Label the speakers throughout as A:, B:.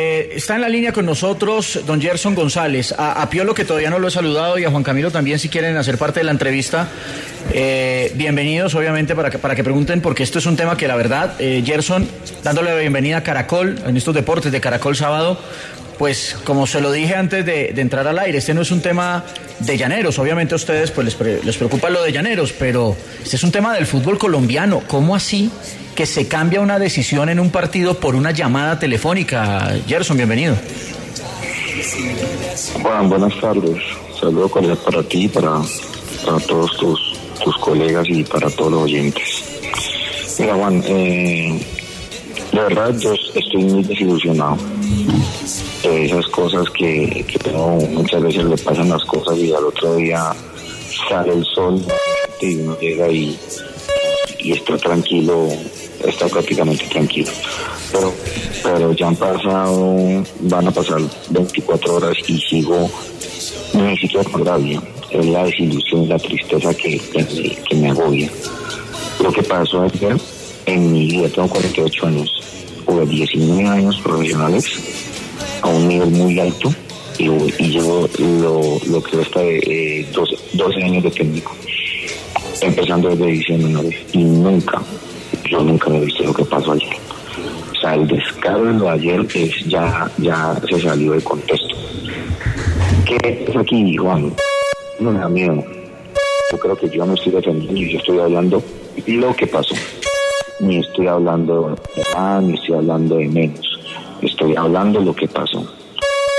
A: Eh, está en la línea con nosotros don Gerson González, a, Piolo que todavía no lo he saludado y a Juan Camilo también si quieren hacer parte de la entrevista. Eh, bienvenidos obviamente para que, para que pregunten porque esto es un tema que la verdad, eh, Gerson, dándole la bienvenida a Caracol en estos deportes de Caracol sábado, pues como se lo dije antes de, entrar al aire, este no es un tema de llaneros, obviamente a ustedes pues les, les preocupa lo de llaneros, pero este es un tema del fútbol colombiano, ¿cómo así? Que se cambia una decisión en un partido por una llamada telefónica. Gerson, bienvenido.
B: Juan, buenas tardes. Saludo cordial para ti, para, para todos tus, tus colegas y para todos los oyentes. Mira, Juan, eh, de verdad yo estoy muy desilusionado de esas cosas que, muchas veces le pasan las cosas y al otro día sale el sol y uno llega y, y está tranquilo está prácticamente tranquilo. Pero, pero ya han pasado, van a pasar 24 horas y sigo ni siquiera con rabia. Es la desilusión, la tristeza que, que, me agobia. Lo que pasó ayer en mi vida, tengo 48 años, hubo 19 años profesionales a un nivel muy alto y, llevo lo, lo que resta de 12, 12 años de técnico, empezando desde diciembre y nunca yo nunca me he visto lo que pasó ayer. O sea, el descargo de ayer es ya, ya se salió de contexto. ¿Qué es aquí, Juan? No me da miedo. Yo creo que yo no estoy defendiendo, yo estoy hablando lo que pasó. Ni estoy hablando de más, ni estoy hablando de menos. Estoy hablando lo que pasó.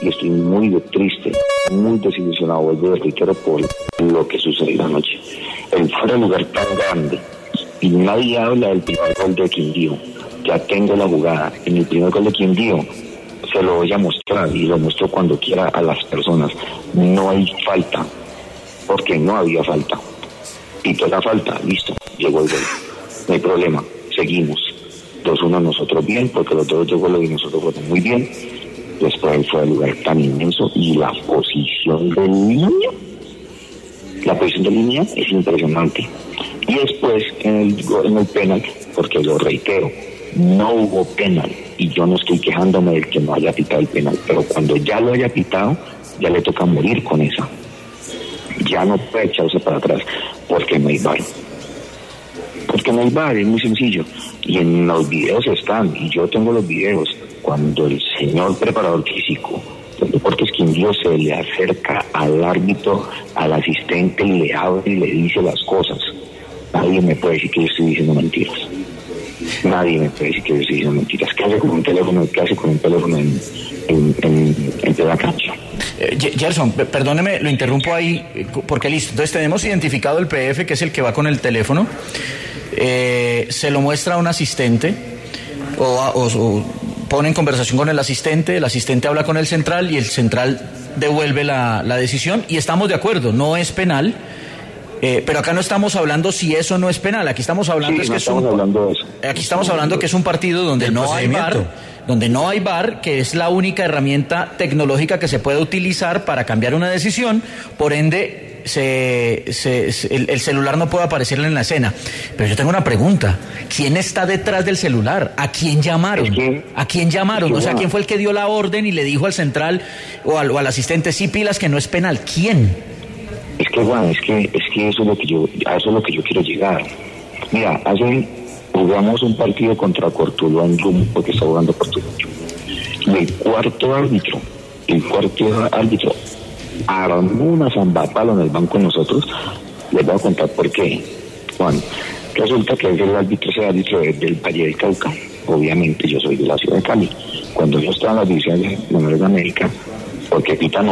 B: Y estoy muy triste, muy desilusionado, vuelvo reitero, por lo que sucedió anoche. El fuera lugar tan grande, y nadie habla del primer gol de Quindío. Ya tengo la jugada. En el primer gol de Quindío se lo voy a mostrar y lo muestro cuando quiera a las personas. No hay falta, porque no había falta. Y toda falta, listo, llegó el gol. No hay problema, seguimos. 2-1 nosotros bien, porque los dos lo y nosotros fueron muy bien. Después fue el lugar tan inmenso y la posición del niño, la posición de línea es impresionante. Y después en el, en el penal, porque lo reitero, no hubo penal y yo no estoy quejándome del que no haya pitado el penal, pero cuando ya lo haya pitado, ya le toca morir con esa. Ya no puede echarse para atrás porque no hay bar. Porque no hay bar, es muy sencillo. Y en los videos están, y yo tengo los videos, cuando el señor preparador físico Deportes Quindío se le acerca al árbitro, al asistente, y le abre y le dice las cosas nadie me puede decir que yo estoy diciendo mentiras. Nadie me puede decir que yo estoy diciendo mentiras. ¿Qué hace con un teléfono, qué hace con un teléfono en, en, en?
A: Eh, Gerson, perdóneme, lo interrumpo ahí, porque listo. Entonces tenemos identificado el PF, que es el que va con el teléfono. Eh, se lo muestra a un asistente o, pone en conversación con el asistente, el asistente habla con el central y el central devuelve la decisión y estamos de acuerdo, no es penal eh, pero acá no estamos hablando si eso no es penal, aquí estamos hablando es que es un, aquí estamos hablando que es un partido donde no hay bar, donde no hay bar, que es la única herramienta tecnológica que se puede utilizar para cambiar una decisión, por ende se, el, celular no puede aparecer en la escena. Pero yo tengo una pregunta, ¿quién está detrás del celular? ¿A quién llamaron? ¿A quién llamaron? o sea, ¿quién fue el que dio la orden y le dijo al central o al, o al asistente, sí, pilas, que no es penal? ¿Quién?
B: Es que, bueno, es que, es que eso es lo que yo, a eso es lo que yo quiero llegar. Mira, hace, jugamos un partido contra Cortulo en Rum, porque está jugando Cortulo. Y el cuarto árbitro, el cuarto árbitro, armó una zambapala en el banco nosotros. Les voy a contar por qué. Juan, resulta que es el árbitro, ese árbitro del Valle del Cauca. Obviamente yo soy de la ciudad de Cali. Cuando yo estaba en las divisiones menores de América, porque Pita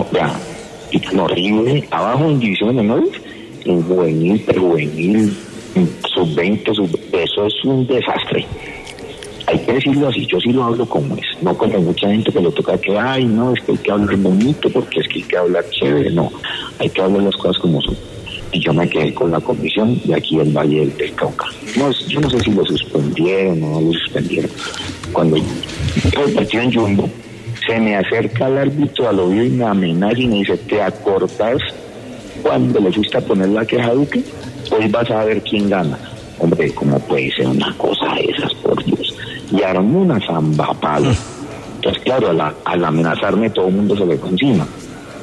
B: horrible. Abajo en divisiones menores, en juvenil, prejuvenil, sub-20, sub eso es un desastre. Hay que decirlo así, yo sí lo hablo como es, no como mucha gente que lo toca que, ay, no, es que hay que hablar bonito porque es que hay que hablar chévere, no, hay que hablar las cosas como son. Y yo me quedé con la comisión de aquí en Valle del Cauca. No, yo no sé si lo suspendieron o no lo suspendieron. Cuando el partido en Jumbo, se me acerca el árbitro al oído y me amenaza y me dice, ¿te acordás cuando le fuiste a poner la queja a Duque? Hoy vas a ver quién gana. Hombre, ¿cómo puede ser una cosa de esas, por Dios? Y armó una zamba palo. Entonces, claro, al, amenazarme todo el mundo se le fue encima.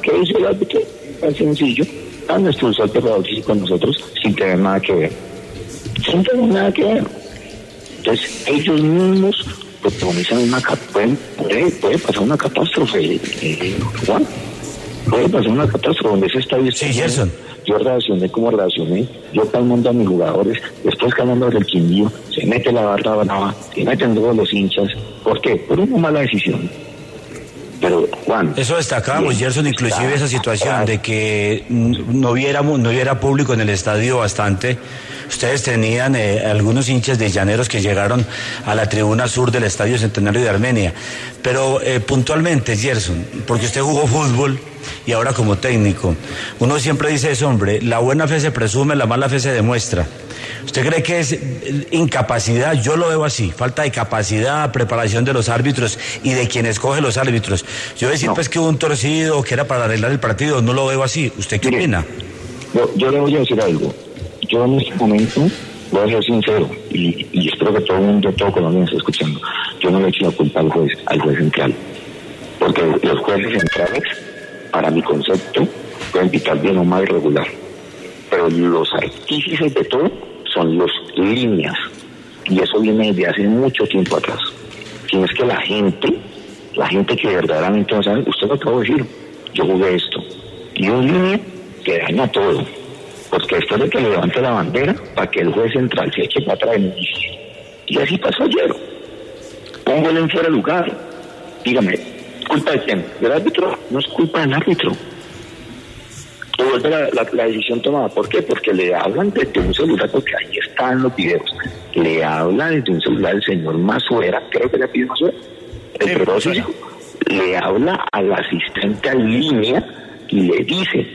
B: ¿Qué dice el árbitro? Tan sencillo. Han expulsado el terror con nosotros sin tener nada que ver. Sin tener nada que ver. Entonces, ellos mismos protagonizan una pueden, puede, puede pasar una catástrofe, eh, Juan. Puede pasar una catástrofe donde ese estadio
C: Sí, Gerson
B: yo reaccioné como reaccioné, yo mundo a mis jugadores, después ganando del Quindío, se mete la barra brava, se meten todos los hinchas. ¿Por qué? Por una mala decisión. Pero, Juan.
C: Eso destacábamos, Gerson, inclusive esa situación de que no hubiera, no hubiera público en el estadio bastante. Ustedes tenían eh, algunos hinchas de llaneros que llegaron a la tribuna sur del Estadio Centenario de Armenia. Pero eh, puntualmente, Gerson, porque usted jugó fútbol y ahora como técnico, uno siempre dice eso, hombre, la buena fe se presume, la mala fe se demuestra. ¿Usted cree que es eh, incapacidad? Yo lo veo así, falta de capacidad, preparación de los árbitros y de quien escoge los árbitros. Yo decir pues que hubo un torcido que era para arreglar el partido, no lo veo así. ¿Usted qué opina?
B: Yo, le voy a decir algo. Yo en este momento voy a ser sincero y, espero que todo el mundo, todo Colombia esté escuchando. Yo no le he hecho la culpa al juez, al juez central. Porque los jueces centrales, para mi concepto, pueden pitar bien o mal regular. Pero los artífices de todo son los líneas. Y eso viene desde hace mucho tiempo atrás. Si es que la gente, la gente que verdaderamente no sabe, usted lo acabo de decir, yo jugué esto. Y un línea que daña todo. Porque después de que levante la bandera, para que el juez central se eche para atrás y así pasó ayer. Póngale en fuera de lugar. Dígame, ¿culpa de quién? ¿Del árbitro? No es culpa del árbitro vuelve la, decisión tomada. ¿Por qué? Porque le hablan desde un celular, porque ahí están los videos. Le habla desde un celular el señor Masuera, creo que le pide Masuera, el le habla al asistente en línea y le dice,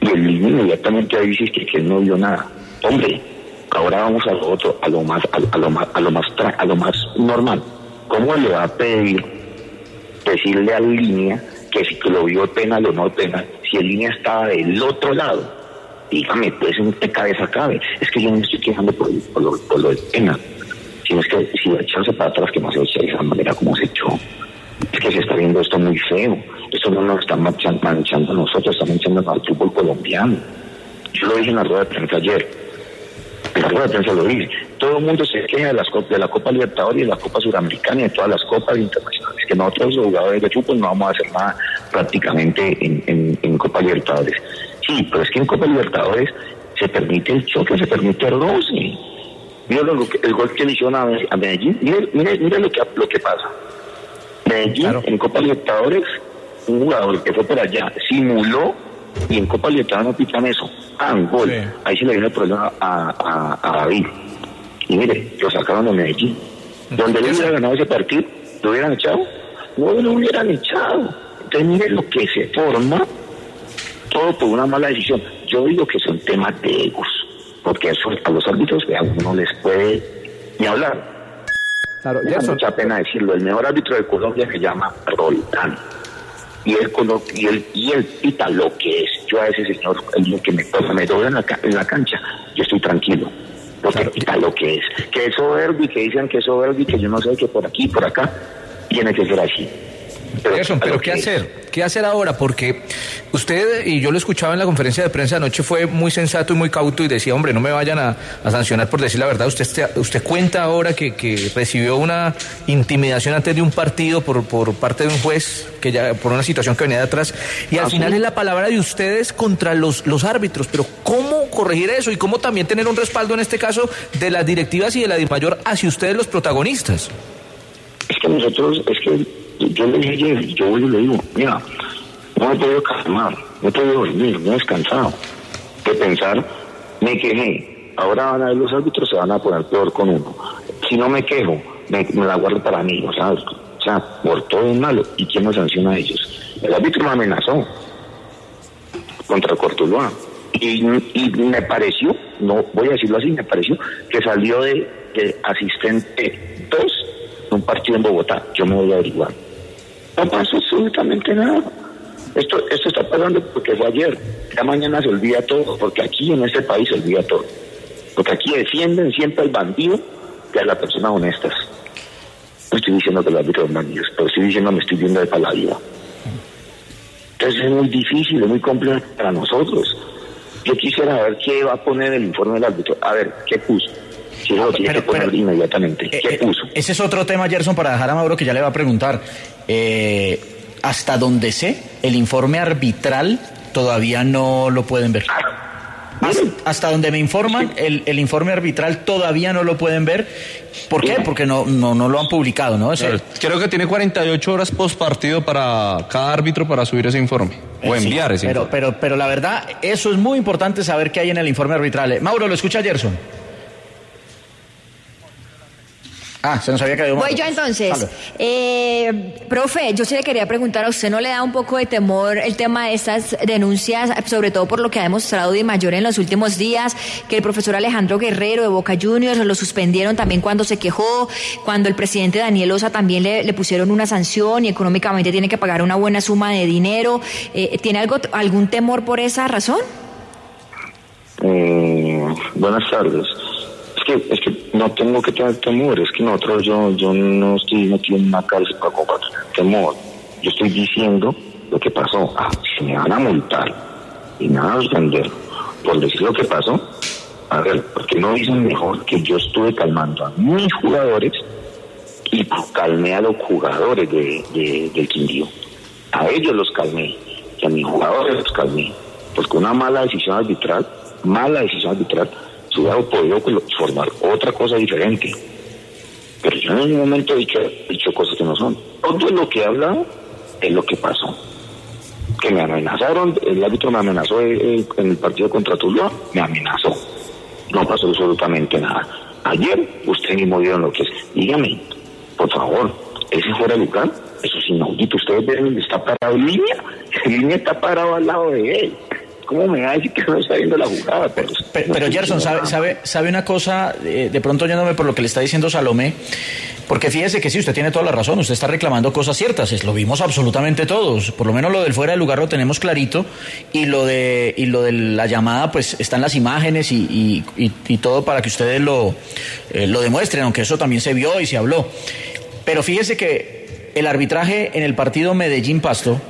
B: y el niño inmediatamente dice que, que él no vio nada. Hombre, ahora vamos a lo otro, a lo más, a, lo más, a lo más, a lo más normal. ¿Cómo le va a pedir decirle a línea que si que lo vio penal o no penal, si el línea estaba del otro lado, dígame, pues en qué cabeza cabe. Es que yo no estoy quejando por, por, lo, por lo del penal, sino es que si echarse para atrás, que no se echa de esa manera como se echó. Es que se está viendo esto muy feo. Esto no nos está manchando, a nosotros, está manchando al fútbol colombiano. Yo lo dije en la rueda de prensa ayer. En la rueda de prensa lo dije. Todo el mundo se queja de, las, de la Copa Libertadores y de la Copa Suramericana y de todas las copas internacionales. Que nosotros, los jugadores de fútbol, no vamos a hacer nada prácticamente en, Copa Libertadores. Sí, pero es que en Copa Libertadores se permite el choque, se permite el roce. Mira lo que, el gol que le hicieron a, Medellín. Mire, mire, lo, que, lo que pasa. Medellín en Copa Libertadores, un jugador que fue por allá simuló y en Copa Libertadores no pitan eso. Ah, un gol. Ahí se le viene el problema a, a, David. Y mire, lo sacaron de Medellín. Donde le hubiera ganado ese partido, ¿lo hubieran echado? No lo hubieran echado. Entonces, mire lo que se forma, todo por una mala decisión. Yo digo que son temas de egos, porque eso a los árbitros no les puede ni hablar. Claro, me da mucha pena decirlo. El mejor árbitro de Colombia se llama Roldán. Y él, y él, y él pita lo que es. Yo a ese señor, el que me toca, me dobla en la, en la cancha, yo estoy tranquilo porque claro. pita lo que es. Que es soberbio, que dicen que es soberbio, que yo no sé que por aquí, por acá, tiene que ser así.
A: Pero, pero ¿qué hacer? ¿Qué hacer ahora? Porque usted, y yo lo escuchaba en la conferencia de prensa anoche, fue muy sensato y muy cauto y decía, hombre, no me vayan a, sancionar por decir la verdad. Usted, usted cuenta ahora que, que, recibió una intimidación antes de un partido por, por parte de un juez, que ya por una situación que venía de atrás, y al ¿Ah, final es la palabra de ustedes contra los, los árbitros. Pero ¿cómo corregir eso? Y cómo también tener un respaldo en este caso de las directivas y de la mayor hacia ustedes los protagonistas.
B: Es que nosotros, es que yo le dije yo voy y le digo, mira, no he podido calmar, no he podido dormir, no he descansado. De pensar, me quejé, ahora van a ver los árbitros, se van a poner peor con uno. Si no me quejo, me, la guardo para mí, o o sea, por todo es malo. ¿Y quién me sanciona a ellos? El árbitro me amenazó contra Cortuluá. Y, y me pareció, no voy a decirlo así, me pareció que salió de, de asistente 2 un partido en Bogotá. Yo me voy a averiguar. No pasa absolutamente nada. Esto, esto está pasando porque fue ayer. Ya mañana se olvida todo, porque aquí en este país se olvida todo. Porque aquí defienden siempre al bandido y a las personas honestas. No estoy diciendo que el árbitro es malo, pero estoy diciendo me estoy viendo de para la vida. Entonces es muy difícil, es muy complejo para nosotros. Yo quisiera ver qué va a poner el informe del árbitro. A ver, ¿qué puso? Si lo tiene que poner inmediatamente. ¿Qué
A: eh,
B: puso?
A: Ese es otro tema, Gerson, para dejar a Mauro que ya le va a preguntar. Eh, hasta donde sé, el informe arbitral todavía no lo pueden ver. Hasta, donde me informan, el, el, informe arbitral todavía no lo pueden ver. ¿Por qué? Porque no, no, no lo han publicado, ¿no?
D: Creo que tiene 48 horas post partido para cada árbitro para subir ese informe o enviar ese
A: pero,
D: informe.
A: Pero, pero la verdad, eso es muy importante saber qué hay en el informe arbitral. Mauro, ¿lo escucha Gerson? Ah, se nos había caído.
E: Voy yo entonces. Eh, profe, yo sí le quería preguntar, ¿a usted no le da un poco de temor el tema de estas denuncias, sobre todo por lo que ha demostrado Di Mayor en los últimos días, que el profesor Alejandro Guerrero de Boca Juniors lo suspendieron también cuando se quejó, cuando el presidente Daniel Osa también le, pusieron una sanción y económicamente tiene que pagar una buena suma de dinero? Eh, ¿Tiene algo, algún temor por esa razón?
B: Eh, buenas tardes es que no tengo que tener temor, es que nosotros, yo, yo no estoy metido en una cárcel para combatir temor. Yo estoy diciendo lo que pasó. Ah, si me van a multar y me van a suspender por decir lo que pasó, a ver, porque no dicen mejor que yo estuve calmando a mis jugadores y calmé a los jugadores de, del Quindío. A ellos los calmé y a mis jugadores los calmé. Porque una mala decisión arbitral, mala decisión arbitral, podido formar otra cosa diferente. Pero yo en ningún momento he dicho, cosas que no son. Todo lo que he hablado es lo que pasó. Que me amenazaron, el árbitro me amenazó en el partido contra Tuluá, me amenazó. No pasó absolutamente nada. Ayer usted mismo vieron lo que es. Dígame, por favor, ese fuera de lugar, eso es inaudito. Ustedes ven, está parado en línea, en línea está parado al lado de él. ¿Cómo me va a que no está viendo la jugada?
A: Pero, pero, Gerson, sabe, sabe, sabe una cosa, eh, de pronto yéndome por lo que le está diciendo Salomé, porque fíjese que sí, usted tiene toda la razón, usted está reclamando cosas ciertas, es, lo vimos absolutamente todos, por lo menos lo del fuera de lugar lo tenemos clarito, y lo de, y lo de la llamada, pues están las imágenes y, y, todo para que ustedes lo, eh, lo demuestren, aunque eso también se vio y se habló. Pero fíjese que el arbitraje en el partido Medellín-Pasto,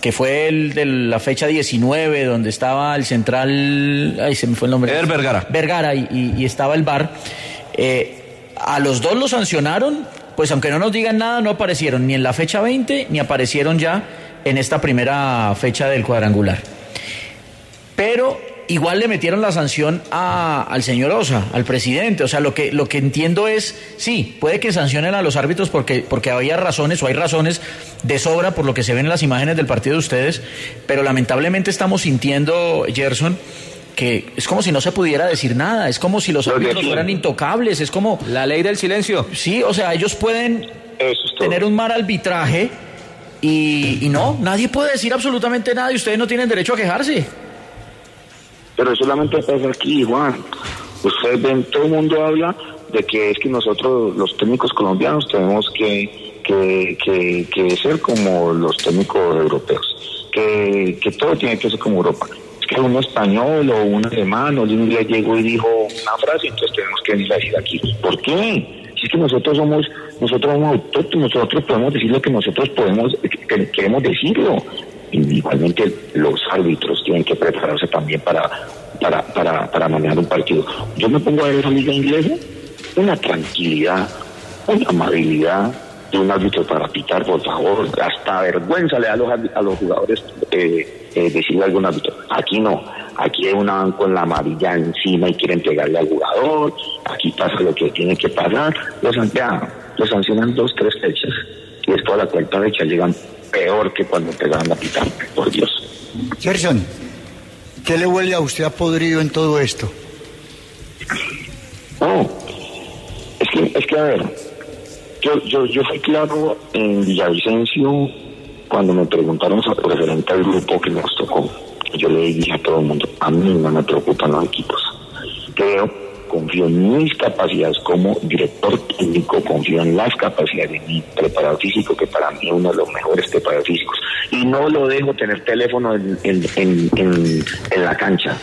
A: que fue el de la fecha 19, donde estaba el central, ay, se me fue el nombre.
D: Eder Vergara.
A: Vergara y, estaba el bar. Eh, a los dos los sancionaron, pues aunque no nos digan nada, no aparecieron ni en la fecha 20, ni aparecieron ya en esta primera fecha del cuadrangular. Pero igual le metieron la sanción al señor Osa, al presidente. O sea, lo que, lo que entiendo es, sí, puede que sancionen a los árbitros porque, porque había razones o hay razones de sobra por lo que se ven en las imágenes del partido de ustedes, pero lamentablemente estamos sintiendo, Gerson, que es como si no se pudiera decir nada, es como si los árbitros fueran intocables, es como...
D: La ley del silencio.
A: Sí, o sea, ellos pueden tener un mal arbitraje y, y no, nadie puede decir absolutamente nada y ustedes no tienen derecho a quejarse.
B: Pero solamente pasa aquí, Juan. Ustedes ven, todo el mundo habla de que es que nosotros, los técnicos colombianos, tenemos que, que, que, ser como los técnicos europeos, que, que todo tiene que ser como Europa. Es que un español o un alemán o un inglés llegó y dijo una frase, entonces tenemos que decir aquí. ¿Por qué? Si es que nosotros somos, nosotros somos autóctonos, nosotros podemos decir lo que nosotros podemos, que queremos decirlo igualmente los árbitros tienen que prepararse también para, para, para, para manejar un partido. Yo me pongo a ver esa liga inglesa, una tranquilidad, una amabilidad de un árbitro para pitar, por favor, hasta vergüenza le da a los, a los jugadores eh, eh, decirle a algún árbitro. Aquí no, aquí hay una con la amarilla encima y quieren pegarle al jugador, aquí pasa lo que tiene que pasar, los, ya, los sancionan dos, tres fechas y después a la cuarta fecha llegan peor que cuando empezaron a pitar, por Dios.
F: Gerson, ¿qué le huele a usted a podrido en todo esto?
B: No, es que, es que a ver, yo, yo, yo fui claro en Villavicencio cuando me preguntaron sobre referente al grupo que nos tocó. Yo le dije a todo el mundo, a mí no me preocupan los equipos. Creo confío en mis capacidades como director técnico, confío en las capacidades de mi preparador físico, que para mí es uno de los mejores preparadores físicos. Y no lo dejo tener teléfono en, en, la cancha.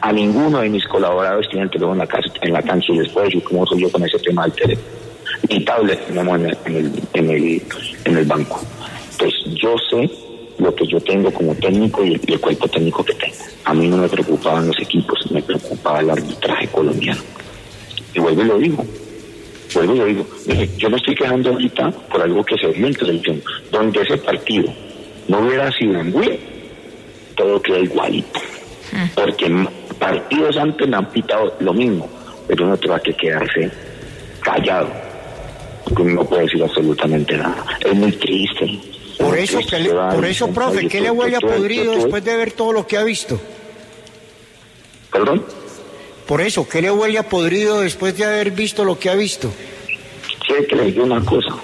B: A ninguno de mis colaboradores tiene el teléfono en la, casa, en la cancha y después yo cómo soy yo con ese tema del teléfono. Mi tablet tenemos en el, en el, en el, en el banco. Entonces yo sé lo que yo tengo como técnico y el, y el cuerpo técnico que tengo. A mí no me preocupaban los equipos, me preocupaba el arbitraje colombiano. Y vuelvo y lo digo. Vuelvo y lo digo. Yo me estoy quejando ahorita por algo que se vio en televisión, donde ese partido no hubiera sido en Wii, todo queda igualito. Porque m- partidos antes me han pitado lo mismo, pero uno trata que quedarse callado. Porque uno no puede decir absolutamente nada. Es muy triste.
F: Por eso, que le- por eso, profe, ¿qué le huele a podrido después de ver todo lo que ha visto?
B: Perdón.
F: Por eso, ¿qué le huele a podrido después de haber visto lo que ha visto?
B: Quiere que le diga una cosa.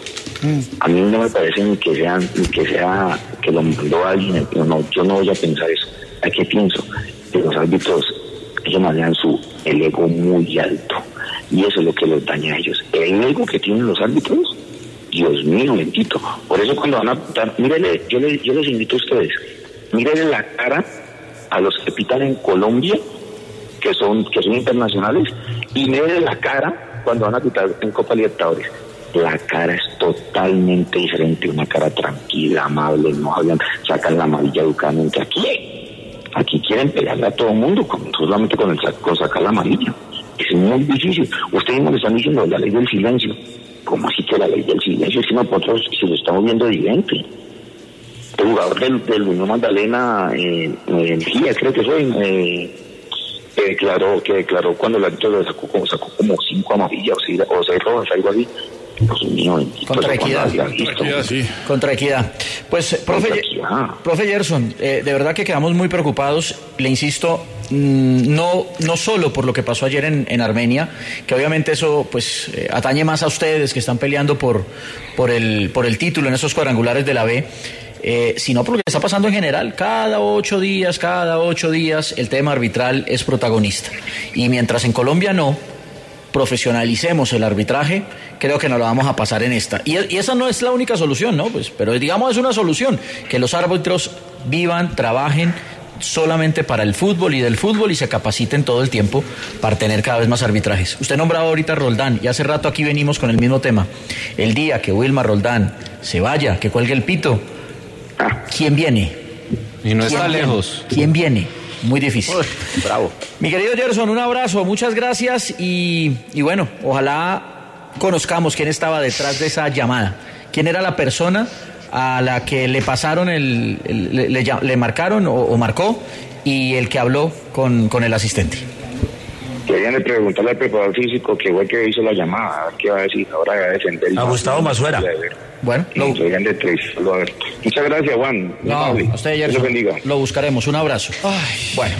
B: A mí no me parece ni que sea, ni que sea que lo mandó alguien. No, no, yo no voy a pensar eso. ¿A qué pienso? Que los árbitros, ellos manejan su el ego muy alto. Y eso es lo que los daña a ellos. El ego que tienen los árbitros, Dios mío, bendito. Por eso cuando van a pitar, mírele, yo, le- yo les invito a ustedes, mírenle la cara a los que pitan en Colombia que son que son internacionales y miren la cara cuando van a pitar en Copa Libertadores. La cara es totalmente diferente, una cara tranquila, amable, no hablan, sacan la amarilla educadamente. Aquí, aquí quieren pegarle a todo el mundo, con, solamente con, el, con sacar la amarilla. Es muy difícil. Ustedes mismos le están diciendo la ley del silencio. ¿Cómo así que la ley del silencio? Que nosotros si lo estamos viendo evidente. El jugador del, del Unión Magdalena, eh, eh, creo que fue, eh, que declaró, que declaró cuando el árbitro le sacó sacó como cinco amarillas o seis, o seis rojas, algo así. Bendito,
A: Contra Equidad. Contra Equidad. Pues, profe,
B: Equidad.
A: profe Gerson, eh, de verdad que quedamos muy preocupados. Le insisto, mm, no, no solo por lo que pasó ayer en, en Armenia, que obviamente eso pues eh, atañe más a ustedes que están peleando por, por, el, por el título en esos cuadrangulares de la B. eh, sino por lo que está pasando en general. Cada ocho días, cada ocho días, el tema arbitral es protagonista. Y mientras en Colombia no, profesionalicemos el arbitraje, creo que nos lo vamos a pasar en esta. Y, y esa no es la única solución, ¿no? Pues, pero digamos es una solución, que los árbitros vivan, trabajen solamente para el fútbol y del fútbol y se capaciten todo el tiempo para tener cada vez más arbitrajes. Usted nombraba ahorita a Roldán y hace rato aquí venimos con el mismo tema. El día que Wilma Roldán se vaya, que cuelgue el pito, ¿quién viene?
D: Y no está lejos.
A: ¿Quién viene? Muy difícil.
B: Bravo.
A: Mi querido Gerson, un abrazo, muchas gracias y, y bueno, ojalá conozcamos quién estaba detrás de esa llamada. ¿Quién era la persona a la que le pasaron el, el- le, le llam- le marcaron o, o marcó y el que habló con, con el asistente?
B: Querían de preguntarle al preparador físico que fue el que hizo la llamada, a ver qué va a decir, ahora va a defender.
C: A Gustavo Mazuera.
A: Bueno, lo,
B: Lo, de tres, ver. Muchas gracias, Juan.
A: No, a usted Gerson,
B: lo bendiga.
A: lo buscaremos. Un abrazo. Bueno.